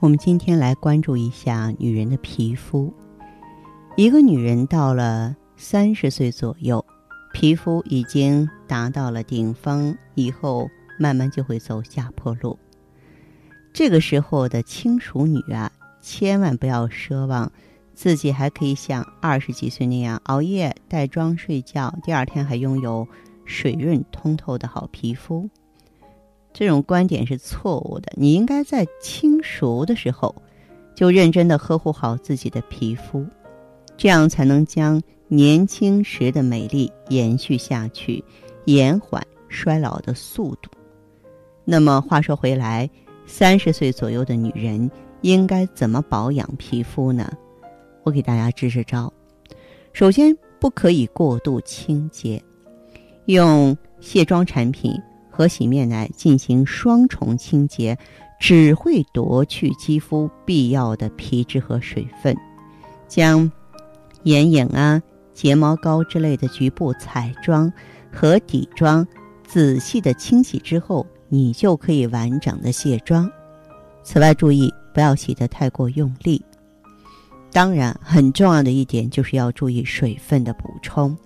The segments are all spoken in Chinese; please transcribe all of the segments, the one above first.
我们今天来关注一下女人的皮肤。一个女人到了三十岁左右，皮肤已经达到了顶峰，以后慢慢就会走下坡路。这个时候的轻熟女啊，千万不要奢望自己还可以像二十几岁那样熬夜带妆睡觉，第二天还拥有水润通透的好皮肤。这种观点是错误的。你应该在轻熟的时候，就认真的呵护好自己的皮肤，这样才能将年轻时的美丽延续下去，延缓衰老的速度。那么话说回来，三十岁左右的女人应该怎么保养皮肤呢？我给大家支支招。首先，不可以过度清洁，用卸妆产品。和洗面奶进行双重清洁，只会夺去肌肤必要的皮脂和水分。将眼影啊、睫毛膏之类的局部彩妆和底妆仔细的清洗之后，你就可以完整的卸妆。此外，注意不要洗得太过用力。当然，很重要的一点就是要注意水分的补充，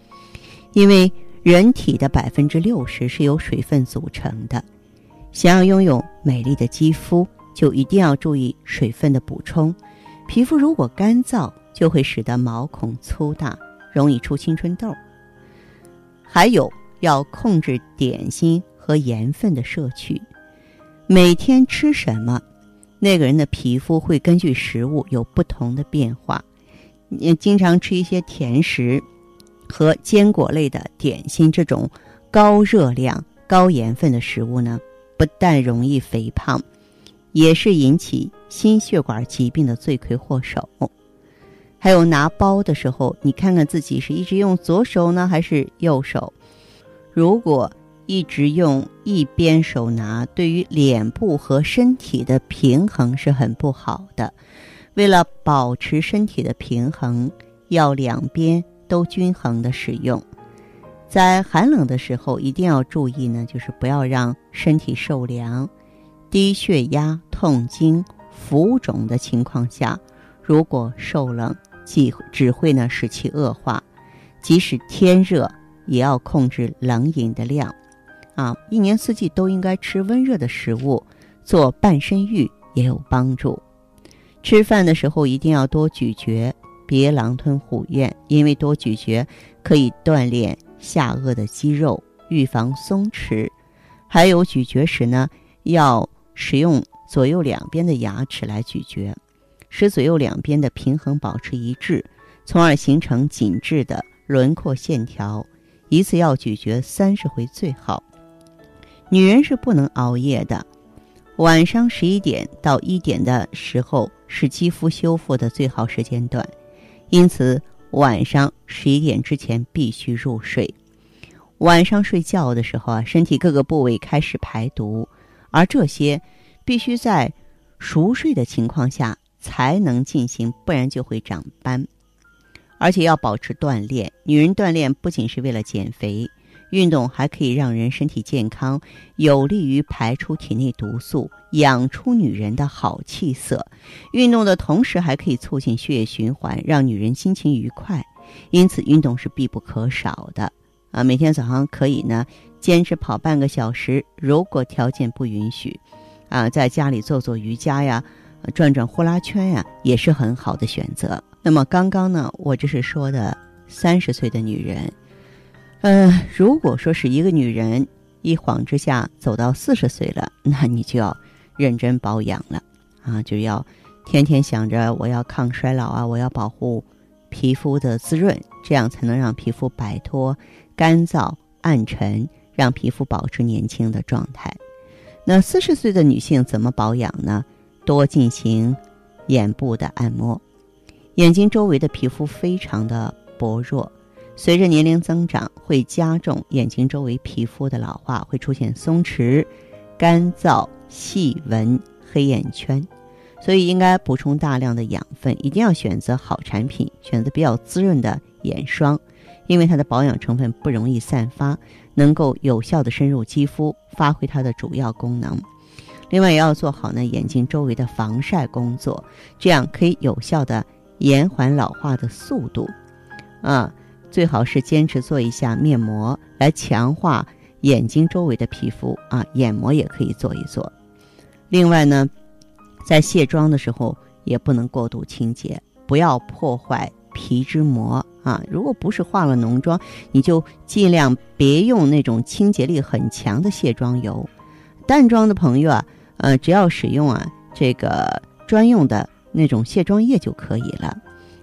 因为。人体的百分之六十是由水分组成的，想要拥有美丽的肌肤，就一定要注意水分的补充。皮肤如果干燥，就会使得毛孔粗大，容易出青春痘。还有要控制点心和盐分的摄取，每天吃什么，那个人的皮肤会根据食物有不同的变化。你经常吃一些甜食。和坚果类的点心这种高热量、高盐分的食物呢，不但容易肥胖，也是引起心血管疾病的罪魁祸首。还有拿包的时候，你看看自己是一直用左手呢，还是右手？如果一直用一边手拿，对于脸部和身体的平衡是很不好的。为了保持身体的平衡，要两边。都均衡的使用，在寒冷的时候一定要注意呢，就是不要让身体受凉。低血压、痛经、浮肿的情况下，如果受冷，即只会呢使其恶化。即使天热，也要控制冷饮的量。啊，一年四季都应该吃温热的食物，做半身浴也有帮助。吃饭的时候一定要多咀嚼。别狼吞虎咽，因为多咀嚼可以锻炼下颚的肌肉，预防松弛。还有咀嚼时呢，要使用左右两边的牙齿来咀嚼，使左右两边的平衡保持一致，从而形成紧致的轮廓线条。一次要咀嚼三十回最好。女人是不能熬夜的，晚上十一点到一点的时候是肌肤修复的最好时间段。因此，晚上十一点之前必须入睡。晚上睡觉的时候啊，身体各个部位开始排毒，而这些必须在熟睡的情况下才能进行，不然就会长斑。而且要保持锻炼，女人锻炼不仅是为了减肥。运动还可以让人身体健康，有利于排出体内毒素，养出女人的好气色。运动的同时还可以促进血液循环，让女人心情愉快。因此，运动是必不可少的。啊，每天早上可以呢坚持跑半个小时。如果条件不允许，啊，在家里做做瑜伽呀，转转呼啦圈呀，也是很好的选择。那么，刚刚呢，我这是说的三十岁的女人。嗯，如果说是一个女人一晃之下走到四十岁了，那你就要认真保养了啊，就要天天想着我要抗衰老啊，我要保护皮肤的滋润，这样才能让皮肤摆脱干燥暗沉，让皮肤保持年轻的状态。那四十岁的女性怎么保养呢？多进行眼部的按摩。眼睛周围的皮肤非常的薄弱，随着年龄增长，会加重眼睛周围皮肤的老化，会出现松弛、干燥、细纹、黑眼圈。所以应该补充大量的养分，一定要选择好产品，选择比较滋润的眼霜，因为它的保养成分不容易散发，能够有效的深入肌肤，发挥它的主要功能。另外也要做好呢眼睛周围的防晒工作，这样可以有效的延缓老化的速度。啊，最好是坚持做一下面膜，来强化眼睛周围的皮肤啊，眼膜也可以做一做。另外呢。在卸妆的时候也不能过度清洁，不要破坏皮脂膜啊！如果不是化了浓妆，你就尽量别用那种清洁力很强的卸妆油。淡妆的朋友啊，呃，只要使用啊这个专用的那种卸妆液就可以了。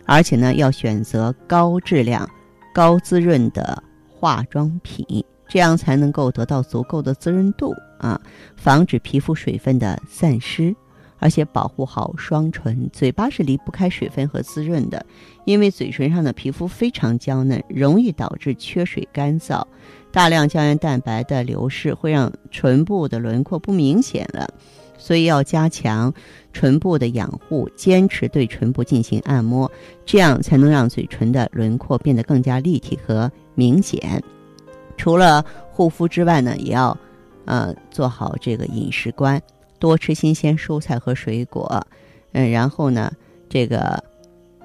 而且呢，要选择高质量、高滋润的化妆品，这样才能够得到足够的滋润度啊，防止皮肤水分的散失。而且保护好双唇，嘴巴是离不开水分和滋润的，因为嘴唇上的皮肤非常娇嫩，容易导致缺水干燥，大量胶原蛋白的流失会让唇部的轮廓不明显了，所以要加强唇部的养护，坚持对唇部进行按摩，这样才能让嘴唇的轮廓变得更加立体和明显。除了护肤之外呢，也要呃做好这个饮食观。多吃新鲜蔬菜和水果，嗯，然后呢，这个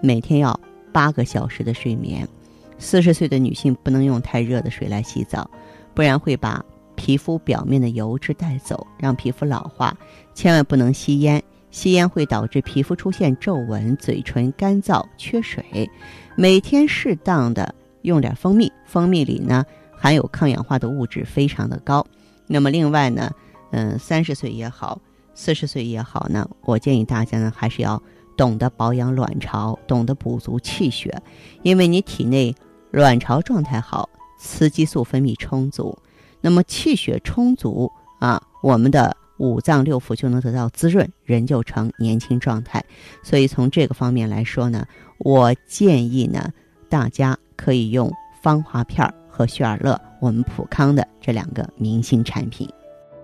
每天要八个小时的睡眠。四十岁的女性不能用太热的水来洗澡，不然会把皮肤表面的油脂带走，让皮肤老化。千万不能吸烟，吸烟会导致皮肤出现皱纹、嘴唇干燥、缺水。每天适当的用点蜂蜜，蜂蜜里呢含有抗氧化的物质非常的高。那么另外呢？嗯，三十岁也好，四十岁也好呢，我建议大家呢还是要懂得保养卵巢，懂得补足气血，因为你体内卵巢状态好，雌激素分泌充足，那么气血充足啊，我们的五脏六腑就能得到滋润，人就成年轻状态。所以从这个方面来说呢，我建议呢，大家可以用芳华片和雪尔乐，我们普康的这两个明星产品。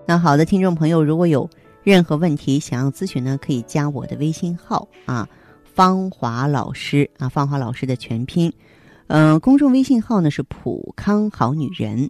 那好的，听众朋友，如果有任何问题想要咨询呢，可以加我的微信号啊，芳华老师啊，芳华老师的全拼，嗯，公众微信号呢是普康好女人。